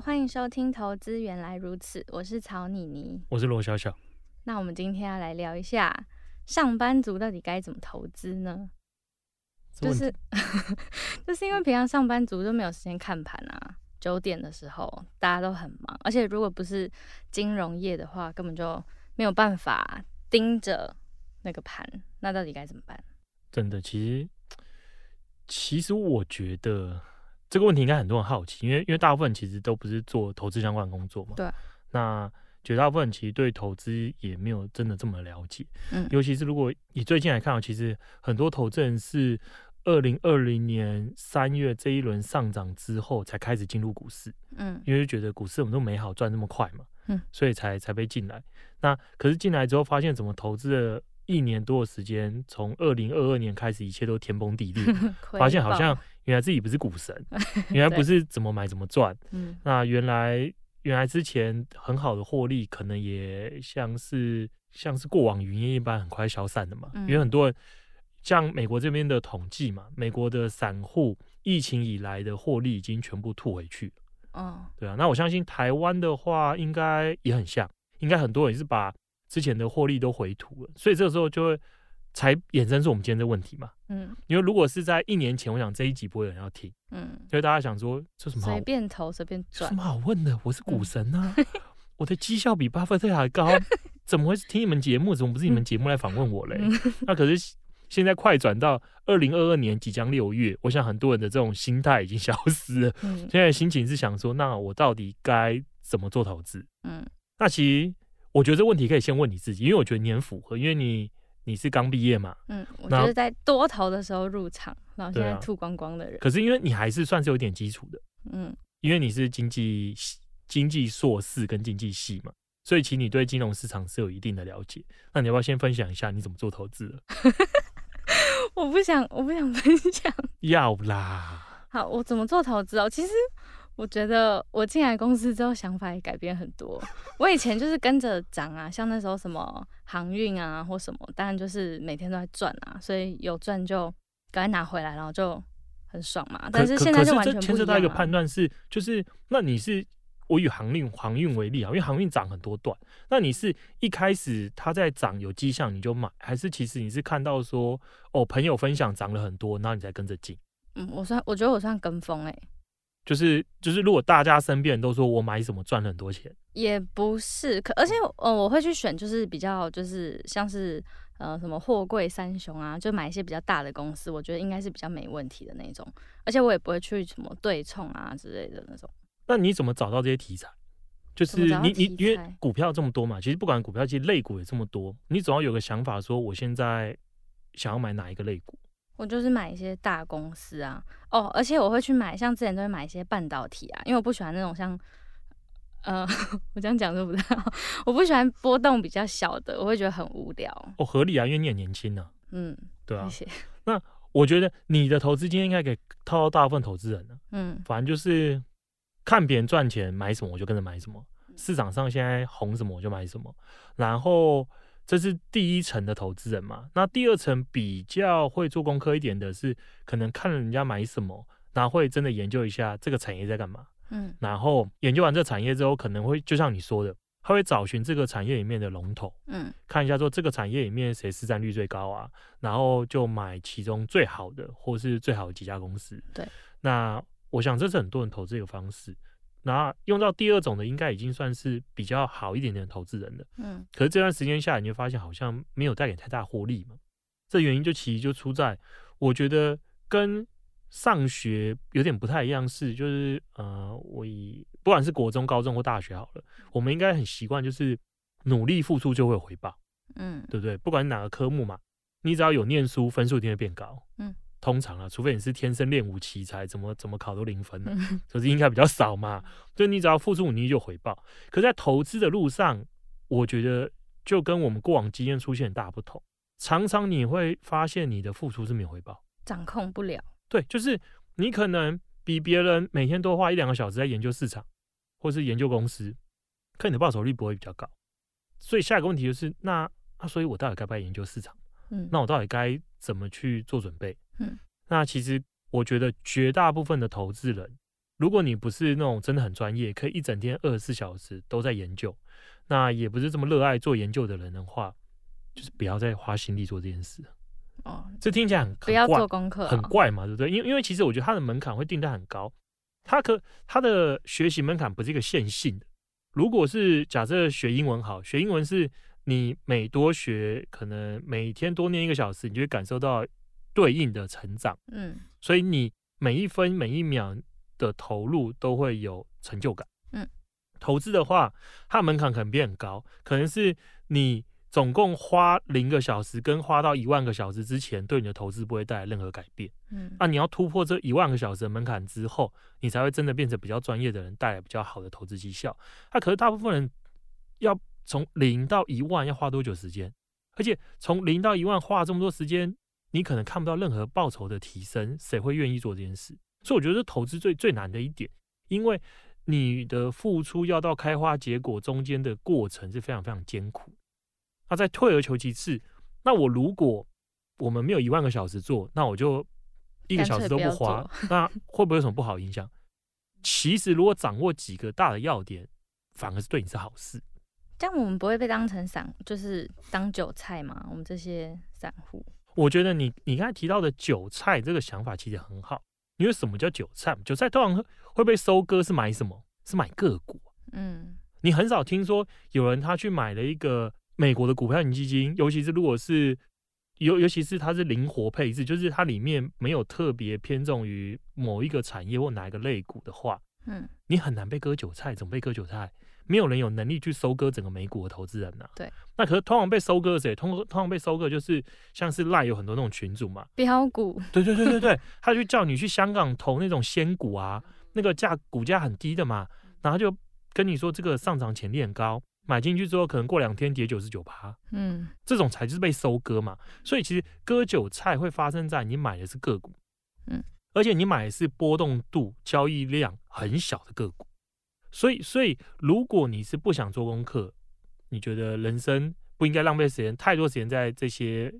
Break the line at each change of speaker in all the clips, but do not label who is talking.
欢迎收听《投资原来如此》，我是曹妮妮，
我是罗小小。
那我们今天要来聊一下，上班族到底该怎么投资呢？就是，就是因为平常上班族都没有时间看盘啊，九点的时候大家都很忙，而且如果不是金融业的话，根本就没有办法盯着那个盘。那到底该怎么办？
真的，其实。其实我觉得这个问题应该很多人好奇，因为因为大部分其实都不是做投资相关的工作嘛。
对。
那绝大部分其实对投资也没有真的这么了解。
嗯。
尤其是如果以最近来看，其实很多投资人是二零二零年三月这一轮上涨之后才开始进入股市。
嗯。
因为觉得股市我们都美好赚那么快嘛。
嗯。
所以才才被进来。那可是进来之后发现怎么投资的？一年多的时间，从二零二二年开始，一切都天崩地裂，发现好像原来自己不是股神，原来不是怎么买怎么赚。那原来原来之前很好的获利，可能也像是像是过往云烟一般，很快消散的嘛。因为很多人像美国这边的统计嘛，美国的散户疫情以来的获利已经全部吐回去。
嗯，
对啊。那我相信台湾的话，应该也很像，应该很多人是把。之前的获利都回吐了，所以这个时候就会才衍生出我们今天这问题嘛。
嗯，
因为如果是在一年前，我想这一集不会有人要听。
嗯，
所以大家想说，这什么好？
随便投随便赚，
什么好问的？我是股神啊，嗯、我的绩效比巴菲特还高，怎么会是听你们节目？怎么不是你们节目来访问我嘞？嗯、那可是现在快转到二零二二年即将六月，我想很多人的这种心态已经消失了。
嗯，
现在心情是想说，那我到底该怎么做投资？
嗯，
那其实。我觉得这问题可以先问你自己，因为我觉得你很符合，因为你你是刚毕业嘛。
嗯，我觉得在多头的时候入场，然后现在吐光光的人。
可是因为你还是算是有点基础的，
嗯，
因为你是经济经济硕士跟经济系嘛，所以其实你对金融市场是有一定的了解。那你要不要先分享一下你怎么做投资的？
我不想，我不想分享。
要啦。
好，我怎么做投资哦？其实。我觉得我进来公司之后，想法也改变很多。我以前就是跟着涨啊，像那时候什么航运啊或什么，当然就是每天都在赚啊，所以有赚就赶快拿回来，然后就很爽嘛。但是现在就完全不一样。牵涉到一个
判断是，就是那你是我以航运航运为例啊，因为航运涨很多段，那你是一开始它在涨有迹象你就买，还是其实你是看到说哦朋友分享涨了很多，然后你才跟着进？
嗯，我算我觉得我算跟风哎、欸。
就是就是，如果大家身边人都说我买什么赚了很多钱，
也不是，可而且呃，我会去选就是比较就是像是呃什么货柜三雄啊，就买一些比较大的公司，我觉得应该是比较没问题的那种，而且我也不会去什么对冲啊之类的那种。
那你怎么找到这些题材？就是你你因为股票这么多嘛，其实不管股票，其实类股也这么多，你总要有个想法，说我现在想要买哪一个类股。
我就是买一些大公司啊，哦，而且我会去买，像之前都会买一些半导体啊，因为我不喜欢那种像，呃，我这样讲对不对？我不喜欢波动比较小的，我会觉得很无聊。
哦，合理啊，因为你很年轻呢。
嗯，
对啊。
谢谢。
那我觉得你的投资经验应该可以套到大部分投资人了。
嗯，
反正就是看别人赚钱买什么，我就跟着买什么。市场上现在红什么，我就买什么。然后。这是第一层的投资人嘛？那第二层比较会做功课一点的是，可能看了人家买什么，然后会真的研究一下这个产业在干嘛。
嗯，
然后研究完这个产业之后，可能会就像你说的，他会找寻这个产业里面的龙头，
嗯，看
一下说这个产业里面谁市占率最高啊，然后就买其中最好的或是最好的几家公司。
对，
那我想这是很多人投资一个方式。那用到第二种的，应该已经算是比较好一点点的投资人了。
嗯，
可是这段时间下来，你就发现好像没有带给太大获利嘛。这原因就其实就出在，我觉得跟上学有点不太一样，是就是呃，我以不管是国中、高中或大学好了，我们应该很习惯就是努力付出就会有回报。
嗯，
对不对？不管哪个科目嘛，你只要有念书，分数一定会变高。
嗯，
通常啊，除非你是天生练武奇才，怎么怎么考都零分的，可是应该比较少嘛。就你只要付出努力就回报。可在投资的路上，我觉得就跟我们过往经验出现很大不同。常常你会发现你的付出是没有回报，
掌控不了。
对，就是你可能比别人每天多花一两个小时在研究市场，或是研究公司，可你的报酬率不会比较高。所以下一个问题就是，那那所以我到底该不该研究市场？嗯，那我到底该怎么去做准备？嗯，那其实我觉得绝大部分的投资人，如果你不是那种真的很专业，可以一整天二十四小时都在研究，那也不是这么热爱做研究的人的话，就是不要再花心力做这件事。哦，这听起来很，
不要做功课，
很怪嘛，对不对？因为因为其实我觉得它的门槛会定得很高，它可它的学习门槛不是一个线性的。如果是假设学英文好，学英文是你每多学，可能每天多念一个小时，你就会感受到。对应的成长，嗯，所以你每一分每一秒的投入都会有成就感，嗯，投资的话，它的门槛可能变很高，可能是你总共花零个小时跟花到一万个小时之前，对你的投资不会带来任何改变，嗯，那你要突破这一万个小时的门槛之后，你才会真的变成比较专业的人，带来比较好的投资绩效。那可是大部分人要从零到一万要花多久时间？而且从零到一万花这么多时间。你可能看不到任何报酬的提升，谁会愿意做这件事？所以我觉得这投资最最难的一点，因为你的付出要到开花结果中间的过程是非常非常艰苦。那再退而求其次，那我如果我们没有一万个小时做，那我就一个小时都不花，那会不会有什么不好影响？其实如果掌握几个大的要点，反而是对你是好事。
这样我们不会被当成散，就是当韭菜嘛？我们这些散户。
我觉得你你刚才提到的韭菜这个想法其实很好，因为什么叫韭菜？韭菜通常会被收割是买什么？是买个股。嗯，你很少听说有人他去买了一个美国的股票型基金，尤其是如果是尤尤其是它是灵活配置，就是它里面没有特别偏重于某一个产业或哪一个类股的话，嗯，你很难被割韭菜。怎么被割韭菜？没有人有能力去收割整个美股的投资人呐、啊。对，那可是通常被收割谁？通通常被收割就是像是赖有很多那种群主嘛，
标股。
对对对对对，他就叫你去香港投那种仙股啊，那个价股价很低的嘛，然后就跟你说这个上涨潜力很高，买进去之后可能过两天跌九十九趴。嗯，这种才就是被收割嘛。所以其实割韭菜会发生在你买的是个股，嗯，而且你买的是波动度、交易量很小的个股。所以，所以，如果你是不想做功课，你觉得人生不应该浪费时间太多时间在这些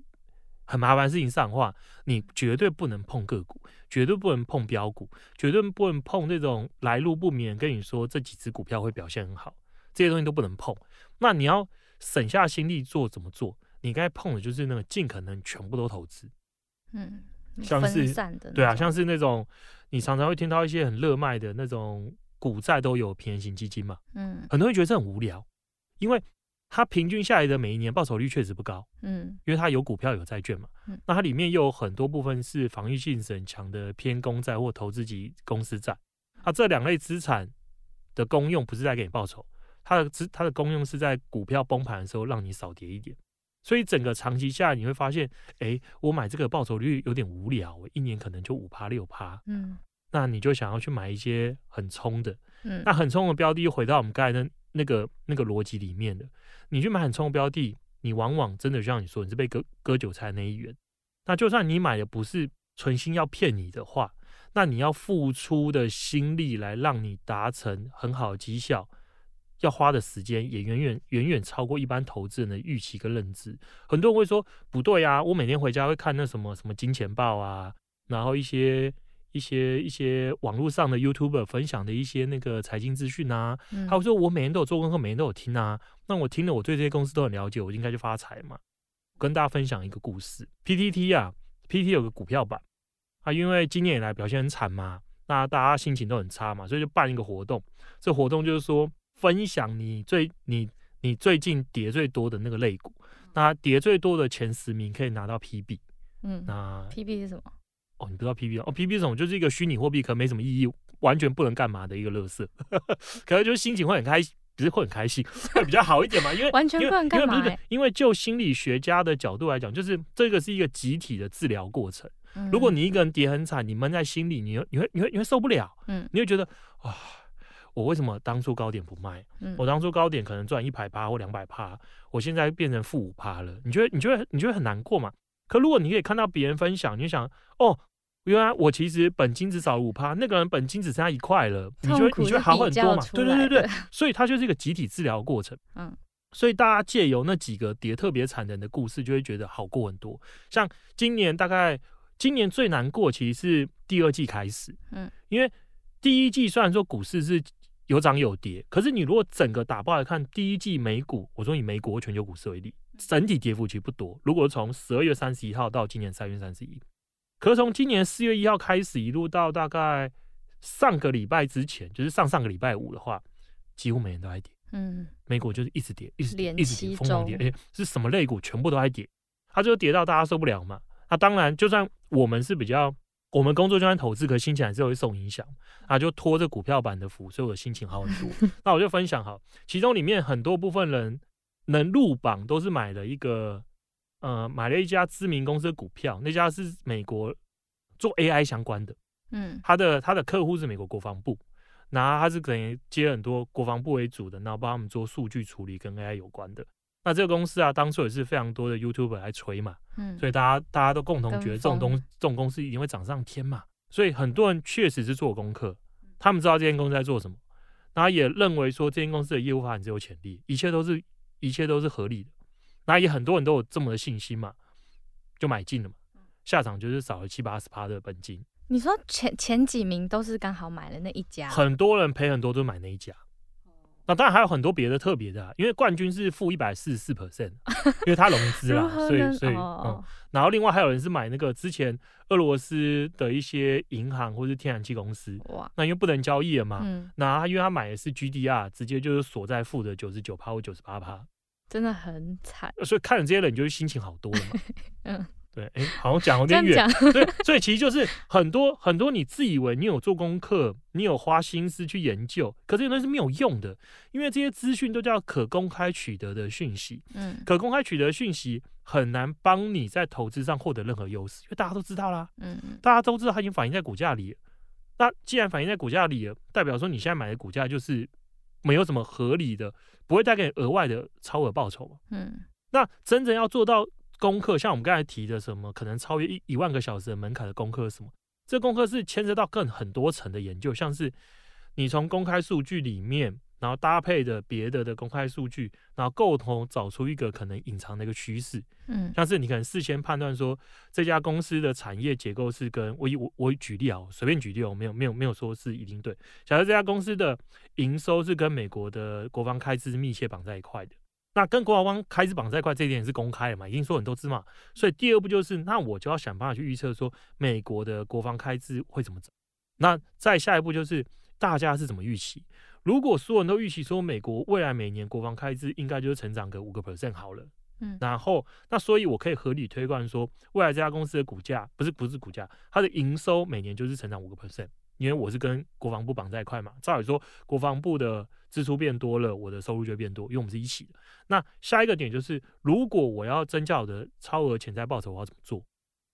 很麻烦的事情上的话，你绝对不能碰个股，绝对不能碰标股，绝对不能碰那种来路不明跟你说这几只股票会表现很好，这些东西都不能碰。那你要省下心力做怎么做？你该碰的就是那个尽可能全部都投资，嗯，像是对啊，像是那种你常常会听到一些很热卖的那种。股债都有平衡型基金嘛？嗯，很多人觉得这很无聊，因为它平均下来的每一年报酬率确实不高。嗯，因为它有股票有债券嘛。嗯，那它里面又有很多部分是防御性很强的偏公债或投资级公司债。啊，这两类资产的功用不是在给你报酬，它的资它的功用是在股票崩盘的时候让你少跌一点。所以整个长期下来你会发现，哎，我买这个报酬率有点无聊，我一年可能就五趴六趴。嗯。那你就想要去买一些很冲的，嗯，那很冲的标的又回到我们刚才的那个那个逻辑里面的，你去买很冲的标的，你往往真的就像你说，你是被割割韭菜那一员。那就算你买的不是存心要骗你的话，那你要付出的心力来让你达成很好的绩效，要花的时间也远远远远超过一般投资人的预期跟认知。很多人会说不对啊，我每天回家会看那什么什么金钱豹啊，然后一些。一些一些网络上的 YouTuber 分享的一些那个财经资讯啊，嗯、他会说我每天都有做功课，每天都有听啊。那我听了，我对这些公司都很了解，我应该就发财嘛。跟大家分享一个故事，PTT 啊，PTT 有个股票版啊，因为今年以来表现很惨嘛，那大家心情都很差嘛，所以就办一个活动。这活动就是说分享你最你你最近跌最多的那个类股，那跌最多的前十名可以拿到 PB。嗯，那
PB 是什么？
哦，你不知道 PB 哦，PB 这种就是一个虚拟货币，可能没什么意义，完全不能干嘛的一个乐色，可能就是心情会很开心，只是会很开心，会比较好一点嘛，因为
完全不能干嘛，
因为不是，因为就心理学家的角度来讲，就是这个是一个集体的治疗过程，如果你一个人跌很惨，你闷在心里，你你会你会你会受不了，嗯，你会觉得啊，我为什么当初高点不卖？嗯，我当初高点可能赚一百趴或两百趴，我现在变成负五趴了，你觉得你觉得你觉得很难过嘛？可如果你可以看到别人分享，你就想哦。原来我其实本金只少了五趴，那个人本金只剩下一块了，你觉得你觉得好很多嘛？对对对对，所以它就是一个集体治疗过程。嗯，所以大家借由那几个跌特别惨的人的故事，就会觉得好过很多。像今年大概今年最难过，其实是第二季开始。嗯，因为第一季虽然说股市是有涨有跌，可是你如果整个打包来看，第一季美股，我说以美国全球股市为例，整体跌幅其实不多。如果从十二月三十一号到今年三月三十一。可从今年四月一号开始，一路到大概上个礼拜之前，就是上上个礼拜五的话，几乎每天都在跌。嗯，美股就是一直跌，一直跌，一直跌，疯狂跌。而且是什么类股全部都在跌，它就跌到大家受不了嘛。那当然，就算我们是比较，我们工作就算投资，可心情还是会受影响。啊，就拖着股票版的福，所以我的心情好很多。那我就分享哈，其中里面很多部分人能入榜，都是买了一个。呃，买了一家知名公司的股票，那家是美国做 AI 相关的，嗯，他的他的客户是美国国防部，那他是可能接很多国防部为主的，然后帮他们做数据处理跟 AI 有关的。那这个公司啊，当初也是非常多的 YouTuber 来吹嘛，嗯，所以大家大家都共同觉得这种东这种公司一定会涨上天嘛，所以很多人确实是做功课，他们知道这间公司在做什么，然后也认为说这间公司的业务发展是有潜力，一切都是一切都是合理的。那也很多人都有这么的信心嘛，就买进了嘛，下场就是少了七八十趴的本金。
你说前前几名都是刚好买了那一家，
很多人赔很多都买那一家。那当然还有很多别的特别的，啊，因为冠军是负一百四十四 percent，因为他融资啦，所以所以嗯，然后另外还有人是买那个之前俄罗斯的一些银行或是天然气公司，哇，那因为不能交易了嘛，嗯，那他因为他买的是 GDR，直接就是锁在负的九十九趴或九十八趴。
真的很惨，
所以看了这些人，你就心情好多了嘛。嗯，对，哎、欸，好像讲有点远。对，所以其实就是很多很多，你自以为你有做功课，你有花心思去研究，可是那是没有用的，因为这些资讯都叫可公开取得的讯息。嗯，可公开取得的讯息很难帮你在投资上获得任何优势，因为大家都知道啦。嗯嗯，大家都知道它已经反映在股价里了。那既然反映在股价里了，代表说你现在买的股价就是。没有什么合理的，不会带给你额外的超额报酬嘛。嗯，那真正要做到功课，像我们刚才提的什么，可能超越一一万个小时的门槛的功课，什么，这功课是牵涉到更很多层的研究，像是你从公开数据里面。然后搭配的别的的公开数据，然后共同找出一个可能隐藏的一个趋势，嗯，像是你可能事先判断说这家公司的产业结构是跟我我我举例啊，随便举例哦，没有没有没有说是一定对。假设这家公司的营收是跟美国的国防开支密切绑在一块的，那跟国防开支绑在一块这一点是公开的嘛，已经说很多次嘛，所以第二步就是，那我就要想办法去预测说美国的国防开支会怎么走。那再下一步就是大家是怎么预期。如果所有人都预期说美国未来每年国防开支应该就是成长个五个 percent 好了，嗯，然后那所以我可以合理推断说，未来这家公司的股价不是不是股价，它的营收每年就是成长五个 percent，因为我是跟国防部绑在一块嘛。照理说，国防部的支出变多了，我的收入就会变多，因为我们是一起的。那下一个点就是，如果我要增加我的超额潜在报酬，我要怎么做？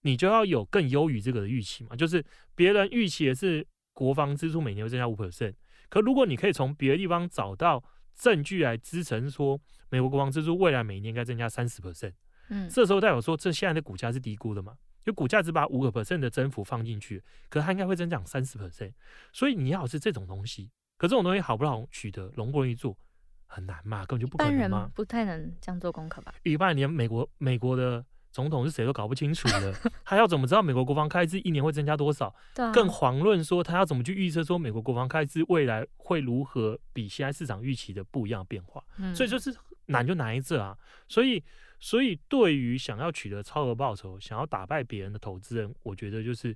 你就要有更优于这个的预期嘛，就是别人预期的是国防支出每年会增加五 percent。可如果你可以从别的地方找到证据来支撑说，美国国防支出未来每年应该增加三十 percent，嗯，这时候代表说这现在的股价是低估的嘛？就股价只把五个 percent 的增幅放进去，可它应该会增长三十 percent，所以你要是这种东西，可这种东西好不好取得，容不容易做，很难嘛，根本就不可能嘛，
不太能这样做功课吧？
一般人连美国美国的。总统是谁都搞不清楚的，他要怎么知道美国国防开支一年会增加多少？更遑论说他要怎么去预测说美国国防开支未来会如何比现在市场预期的不一样变化？所以就是难就难在这啊！所以，所以对于想要取得超额报酬、想要打败别人的投资人，我觉得就是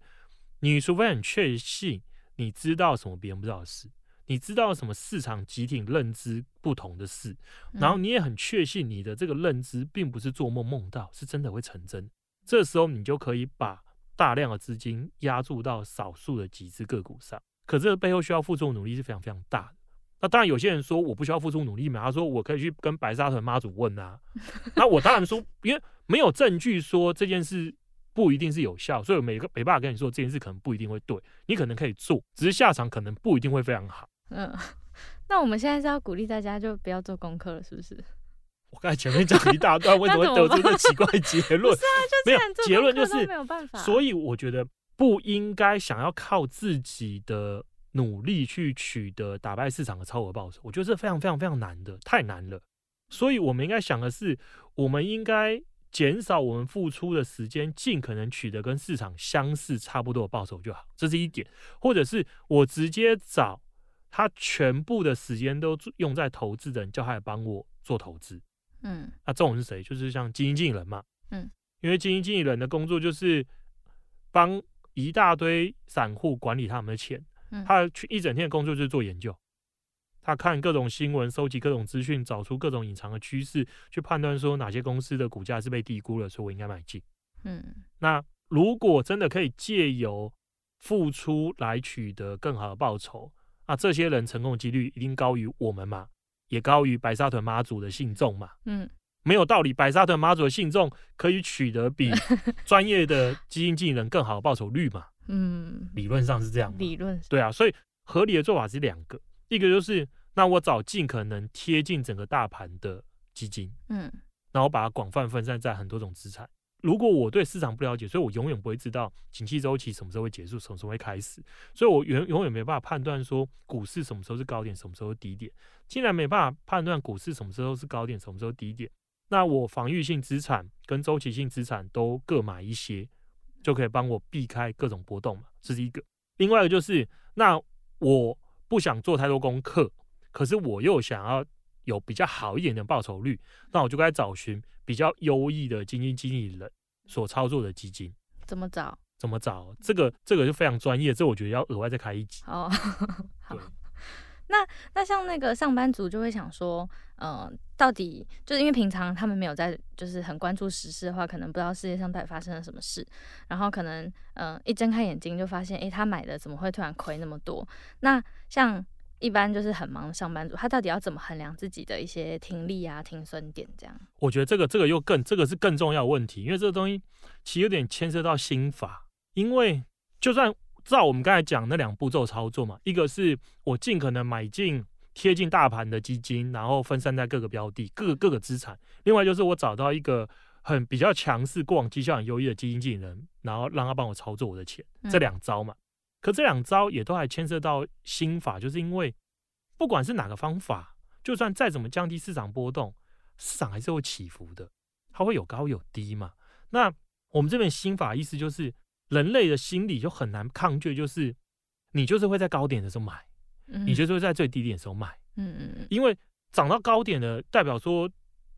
你除非很确信你知道什么别人不知道的事。你知道什么市场集体认知不同的事，然后你也很确信你的这个认知并不是做梦梦到，是真的会成真。这时候你就可以把大量的资金压注到少数的几只个股上。可这背后需要付出的努力是非常非常大的。那当然有些人说我不需要付出努力嘛，他说我可以去跟白沙屯妈祖问啊。那我当然说，因为没有证据说这件事不一定是有效，所以每个没办法跟你说这件事可能不一定会对，你可能可以做，只是下场可能不一定会非常好。
嗯，那我们现在是要鼓励大家就不要做功课了，是不是？
我刚才前面讲一大段，为什么会得出这奇怪结论？
是啊，就
没有结论就是
没有办法。
所以我觉得不应该想要靠自己的努力去取得打败市场的超额报酬，我觉得这非常非常非常难的，太难了。所以我们应该想的是，我们应该减少我们付出的时间，尽可能取得跟市场相似差不多的报酬就好，这是一点。或者是我直接找他全部的时间都用在投资的人，叫他来帮我做投资。
嗯，
那这种是谁？就是像基金经理人嘛。
嗯，
因为基金经理人的工作就是帮一大堆散户管理他们的钱。嗯，他去一整天的工作就是做研究，他看各种新闻，收集各种资讯，找出各种隐藏的趋势，去判断说哪些公司的股价是被低估了，所以我应该买进。
嗯，
那如果真的可以借由付出来取得更好的报酬，那这些人成功的几率一定高于我们嘛？也高于白沙屯妈祖的信众嘛？
嗯，
没有道理，白沙屯妈祖的信众可以取得比 专业的基金经理人更好的报酬率嘛？
嗯，
理论上是这样。
理论
对啊，所以合理的做法是两个，一个就是那我找尽可能贴近整个大盘的基金，
嗯，
然后把它广泛分散在很多种资产。如果我对市场不了解，所以我永远不会知道景气周期什么时候会结束，什么时候会开始，所以我永永远没办法判断说股市什么时候是高点，什么时候是低点。既然没办法判断股市什么时候是高点，什么时候低点，那我防御性资产跟周期性资产都各买一些，就可以帮我避开各种波动嘛，这是一个。另外一个就是，那我不想做太多功课，可是我又想要有比较好一点的报酬率，那我就该找寻比较优异的基金经理人所操作的基金。
怎么找？
怎么找？这个这个就非常专业，这我觉得要额外再开一集。
哦，好。那那像那个上班族就会想说，嗯、呃，到底就是因为平常他们没有在，就是很关注时事的话，可能不知道世界上到底发生了什么事，然后可能嗯、呃，一睁开眼睛就发现，诶，他买的怎么会突然亏那么多？那像。一般就是很忙的上班族，他到底要怎么衡量自己的一些听力啊、听损点这样？
我觉得这个这个又更这个是更重要的问题，因为这个东西其实有点牵涉到心法。因为就算照我们刚才讲那两步骤操作嘛，一个是我尽可能买进贴近大盘的基金，然后分散在各个标的、各个各个资产；另外就是我找到一个很比较强势、过往绩效很优异的基金经理人，然后让他帮我操作我的钱，这两招嘛。可这两招也都还牵涉到心法，就是因为不管是哪个方法，就算再怎么降低市场波动，市场还是会起伏的，它会有高有低嘛。那我们这边心法意思就是，人类的心理就很难抗拒，就是你就是会在高点的时候买，嗯你就是会在最低点的时候卖，
嗯嗯嗯，
因为涨到高点的代表说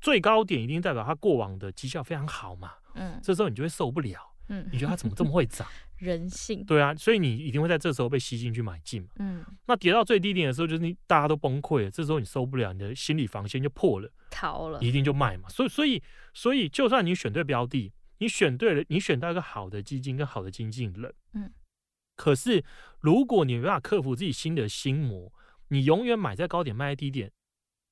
最高点一定代表它过往的绩效非常好嘛，
嗯，
这时候你就会受不了。
嗯，
你觉得它怎么这么会涨？
人性。
对啊，所以你一定会在这时候被吸进去买进嘛。
嗯，
那跌到最低点的时候，就是你大家都崩溃了，这时候你受不了，你的心理防线就破了，
逃了，
一定就卖嘛。所以，所以，所以，就算你选对标的，你选对了，你选到一个好的基金跟好的经纪人，
嗯，
可是如果你没办法克服自己心的心魔，你永远买在高点卖在低点，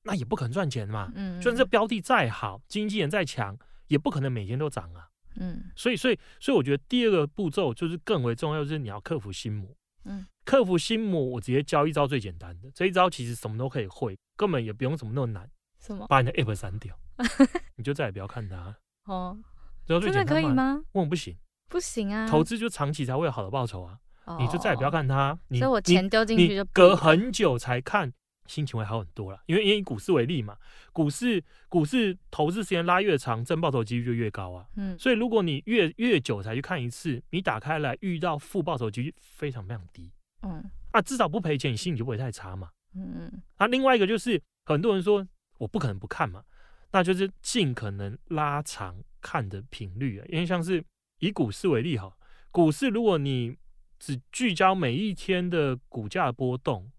那也不可能赚钱嘛。
嗯，
就算这标的再好，经纪人再强，也不可能每天都涨啊。
嗯，
所以，所以，所以，我觉得第二个步骤就是更为重要，就是你要克服心魔。
嗯，
克服心魔，我直接教一招最简单的，这一招其实什么都可以会，根本也不用什么那么难。
什么？
把你的 app 删掉，你就再也不要看它。
哦，
真的
可以吗？
为什么不行？
不行啊！
投资就长期才会有好的报酬啊！
哦、
你就再也不要看它。你
所以我钱丢进去就
隔很久才看。心情会好很多了，因为以股市为例嘛，股市股市投资时间拉越长，正报酬几率就越高啊。
嗯，
所以如果你越越久才去看一次，你打开来遇到负报酬几率非常非常低。
嗯，
啊，至少不赔钱，你心情就不会太差嘛。
嗯嗯。
啊，另外一个就是很多人说我不可能不看嘛，那就是尽可能拉长看的频率啊。因为像是以股市为例哈，股市如果你只聚焦每一天的股价波动。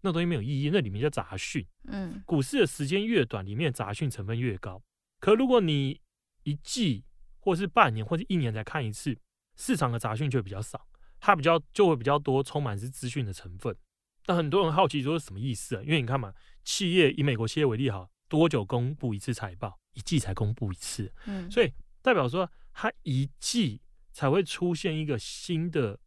那东西没有意义，那里面叫杂讯。
嗯，
股市的时间越短，里面的杂讯成分越高。可如果你一季或是半年或者一年才看一次，市场的杂讯就会比较少，它比较就会比较多，充满是资讯的成分。那很多人好奇说是什么意思啊？因为你看嘛，企业以美国企业为例哈，多久公布一次财报？一季才公布一次。
嗯，
所以代表说它一季才会出现一个新的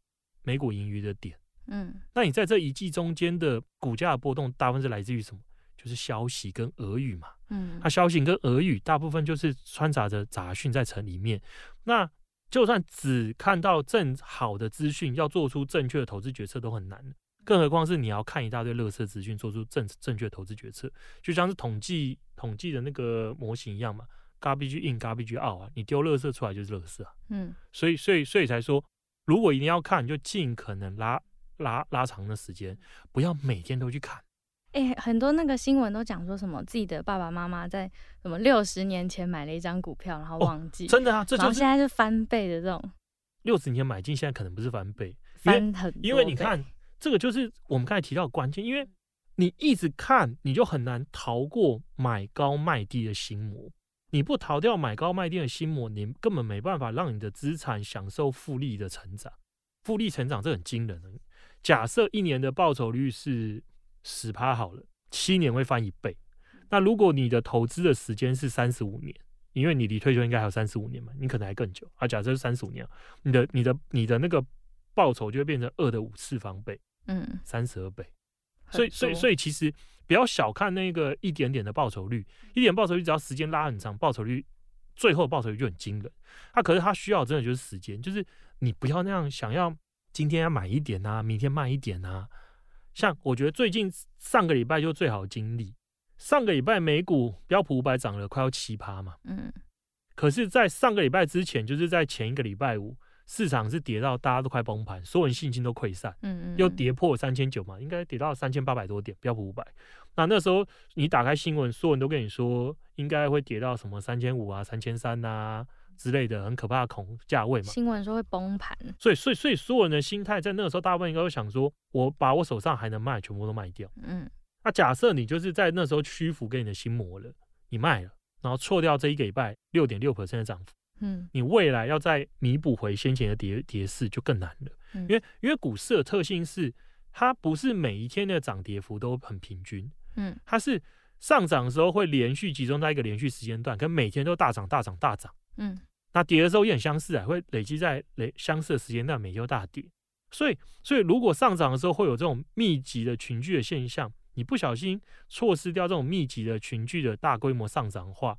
美股盈余的点。
嗯，
那你在这一季中间的股价的波动，大部分是来自于什么？就是消息跟俄语嘛。
嗯，
它消息跟俄语大部分就是掺杂着杂讯在城里面。那就算只看到正好的资讯，要做出正确的投资决策都很难，更何况是你要看一大堆垃圾资讯，做出正正确的投资决策，就像是统计统计的那个模型一样嘛，garbage in，garbage out 啊，你丢垃圾出来就是垃圾啊。
嗯，
所以所以所以才说，如果一定要看，就尽可能拉拉拉长的时间，不要每天都去看。
哎、欸，很多那个新闻都讲说什么自己的爸爸妈妈在什么六十年前买了一张股票，然后忘记。
哦、真的啊，这就是
现在是翻倍的这种。
六十年前买进，现在可能不是翻倍，
翻很多。
因为你看，这个就是我们刚才提到的关键，因为你一直看，你就很难逃过买高卖低的心魔。你不逃掉买高卖低的心魔，你根本没办法让你的资产享受复利的成长。复利成长这很惊人的。假设一年的报酬率是。十趴好了，七年会翻一倍。那如果你的投资的时间是三十五年，因为你离退休应该还有三十五年嘛，你可能还更久。啊，假设是三十五年，你的、你的、你的那个报酬就会变成二的五次方倍，
嗯，三
十二倍。所以、所以、所以，其实不要小看那个一点点的报酬率，一点报酬率只要时间拉很长，报酬率最后报酬率就很惊人。它可是它需要真的就是时间，就是你不要那样想要今天要买一点啊，明天卖一点啊。像我觉得最近上个礼拜就最好的经历，上个礼拜美股标普五百涨了快要七趴嘛，
嗯，
可是，在上个礼拜之前，就是在前一个礼拜五，市场是跌到大家都快崩盘，所有人信心都溃散，
嗯嗯，
又跌破三千九嘛，应该跌到三千八百多点，标普五百。那那时候你打开新闻，所有人都跟你说，应该会跌到什么三千五啊、三千三呐。之类的很可怕的恐价位嘛，
新闻说会崩盘，
所以所以所以所有人的心态在那个时候，大部分应该会想说，我把我手上还能卖，全部都卖掉。
嗯，
那假设你就是在那时候屈服给你的心魔了，你卖了，然后错掉这一个礼拜六点六 percent 的涨幅，
嗯，
你未来要再弥补回先前的跌跌势就更难了，
嗯，
因为因为股市的特性是它不是每一天的涨跌幅都很平均，
嗯，
它是上涨的时候会连续集中在一个连续时间段，跟每天都大涨大涨大涨，
嗯。
那跌的时候也很相似啊，会累积在累相似的时间段，每周大跌。所以，所以如果上涨的时候会有这种密集的群聚的现象，你不小心错失掉这种密集的群聚的大规模上涨的话，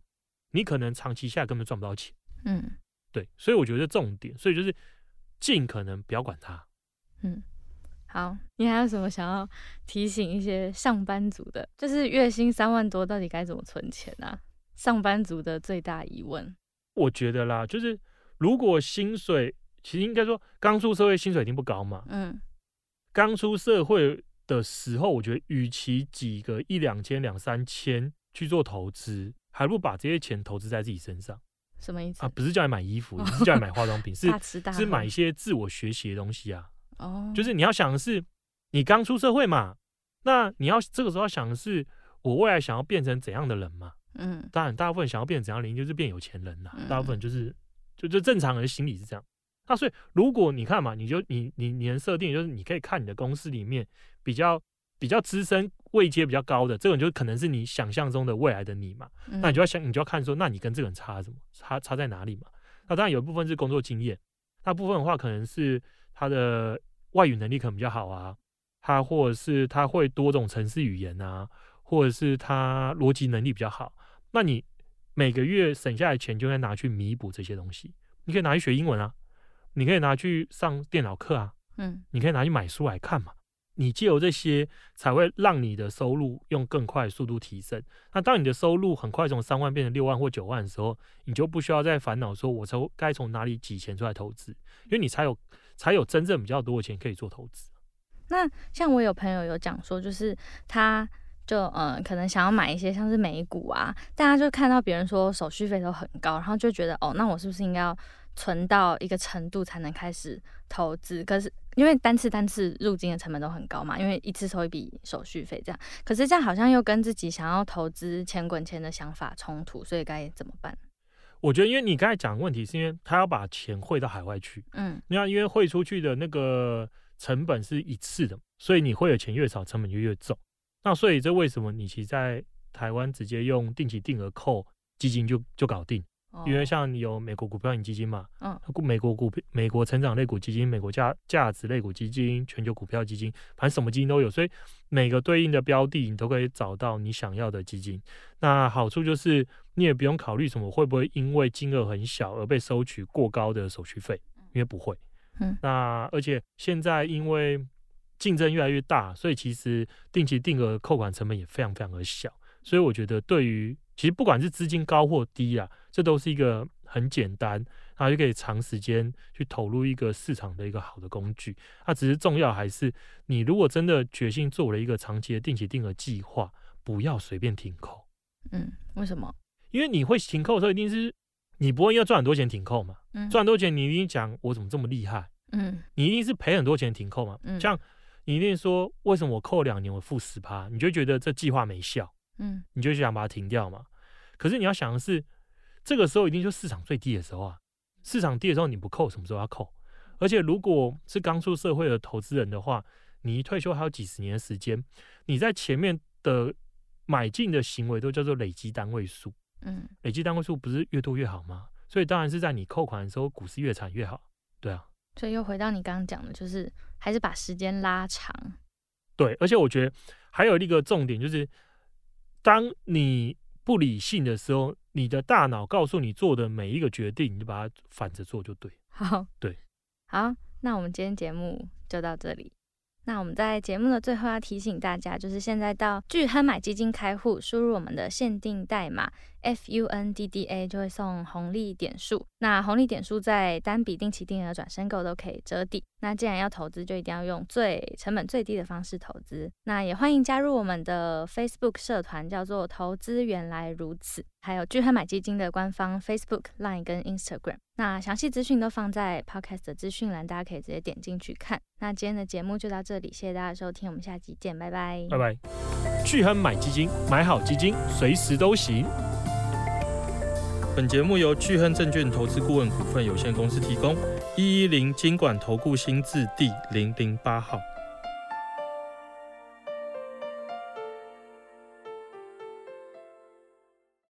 你可能长期下来根本赚不到钱。
嗯，
对。所以我觉得重点，所以就是尽可能不要管它。
嗯，好，你还有什么想要提醒一些上班族的？就是月薪三万多，到底该怎么存钱啊？上班族的最大疑问。
我觉得啦，就是如果薪水，其实应该说刚出社会薪水一定不高嘛。
嗯，
刚出社会的时候，我觉得与其几个一两千、两三千去做投资，还不如把这些钱投资在自己身上。
什么意思
啊？不是叫你买衣服，也不是叫你买化妆品，是是买一些自我学习的东西啊。
哦，
就是你要想的是，你刚出社会嘛，那你要这个时候要想的是，我未来想要变成怎样的人嘛。
嗯，
当然，大部分想要变成怎样的人，就是变有钱人啦。
嗯、
大部分就是，就就正常人的心理是这样。那所以，如果你看嘛，你就你你你能设定，就是你可以看你的公司里面比较比较资深、位阶比较高的这种，就可能是你想象中的未来的你嘛。
嗯、
那你就要想，你就要看说，那你跟这个人差什么？差差在哪里嘛？那当然有一部分是工作经验，那部分的话可能是他的外语能力可能比较好啊，他或者是他会多种城市语言啊，或者是他逻辑能力比较好。那你每个月省下来的钱就应该拿去弥补这些东西。你可以拿去学英文啊，你可以拿去上电脑课啊，
嗯，
你可以拿去买书来看嘛。你借由这些，才会让你的收入用更快的速度提升。那当你的收入很快从三万变成六万或九万的时候，你就不需要再烦恼说，我从该从哪里挤钱出来投资，因为你才有才有真正比较多的钱可以做投资。
那像我有朋友有讲说，就是他。就嗯，可能想要买一些像是美股啊，大家就看到别人说手续费都很高，然后就觉得哦，那我是不是应该要存到一个程度才能开始投资？可是因为单次单次入金的成本都很高嘛，因为一次收一笔手续费这样，可是这样好像又跟自己想要投资钱滚钱的想法冲突，所以该怎么办？
我觉得，因为你刚才讲的问题是因为他要把钱汇到海外去，
嗯，
那因为汇出去的那个成本是一次的，所以你汇的钱越少，成本就越重。那所以这为什么你其实在台湾直接用定期定额扣基金就就搞定？因为像你有美国股票型基金嘛，嗯，美国股票美国成长类股基金、美国价价值类股基金、全球股票基金，反正什么基金都有，所以每个对应的标的你都可以找到你想要的基金。那好处就是你也不用考虑什么会不会因为金额很小而被收取过高的手续费，因为不会。嗯，那而且现在因为竞争越来越大，所以其实定期定额扣款成本也非常非常的小，所以我觉得对于其实不管是资金高或低啊，这都是一个很简单，然后就可以长时间去投入一个市场的一个好的工具。它只是重要还是你如果真的决心做了一个长期的定期定额计划，不要随便停扣。
嗯，为什么？
因为你会停扣的时候，一定是你不会因为赚很多钱停扣嘛。嗯，赚很多钱你一定讲我怎么这么厉害。嗯，你一定是赔很多钱停扣嘛。嗯，像。你一定说，为什么我扣两年我付十趴？你就觉得这计划没效，嗯，你就想把它停掉嘛。可是你要想的是，这个时候一定就市场最低的时候啊。市场低的时候你不扣，什么时候要扣？而且如果是刚出社会的投资人的话，你一退休还有几十年的时间，你在前面的买进的行为都叫做累积单位数，嗯，累积单位数不是越多越好吗？所以当然是在你扣款的时候，股市越惨越好，对啊。
所以又回到你刚刚讲的，就是还是把时间拉长。
对，而且我觉得还有一个重点就是，当你不理性的时候，你的大脑告诉你做的每一个决定，你就把它反着做就对。
好，
对，
好，那我们今天节目就到这里。那我们在节目的最后要提醒大家，就是现在到聚亨买基金开户，输入我们的限定代码 FUNDDA 就会送红利点数。那红利点数在单笔定期定额转申购都可以折抵。那既然要投资，就一定要用最成本最低的方式投资。那也欢迎加入我们的 Facebook 社团，叫做“投资原来如此”，还有巨亨买基金的官方 Facebook、Line 跟 Instagram。那详细资讯都放在 Podcast 的资讯栏，大家可以直接点进去看。那今天的节目就到这里，谢谢大家收听，我们下期见，拜拜，
拜拜。巨亨买基金，买好基金，随时都行。本节目由巨亨证券投资顾问股份有限公司提供，一一零经管投顾新字第零零八号。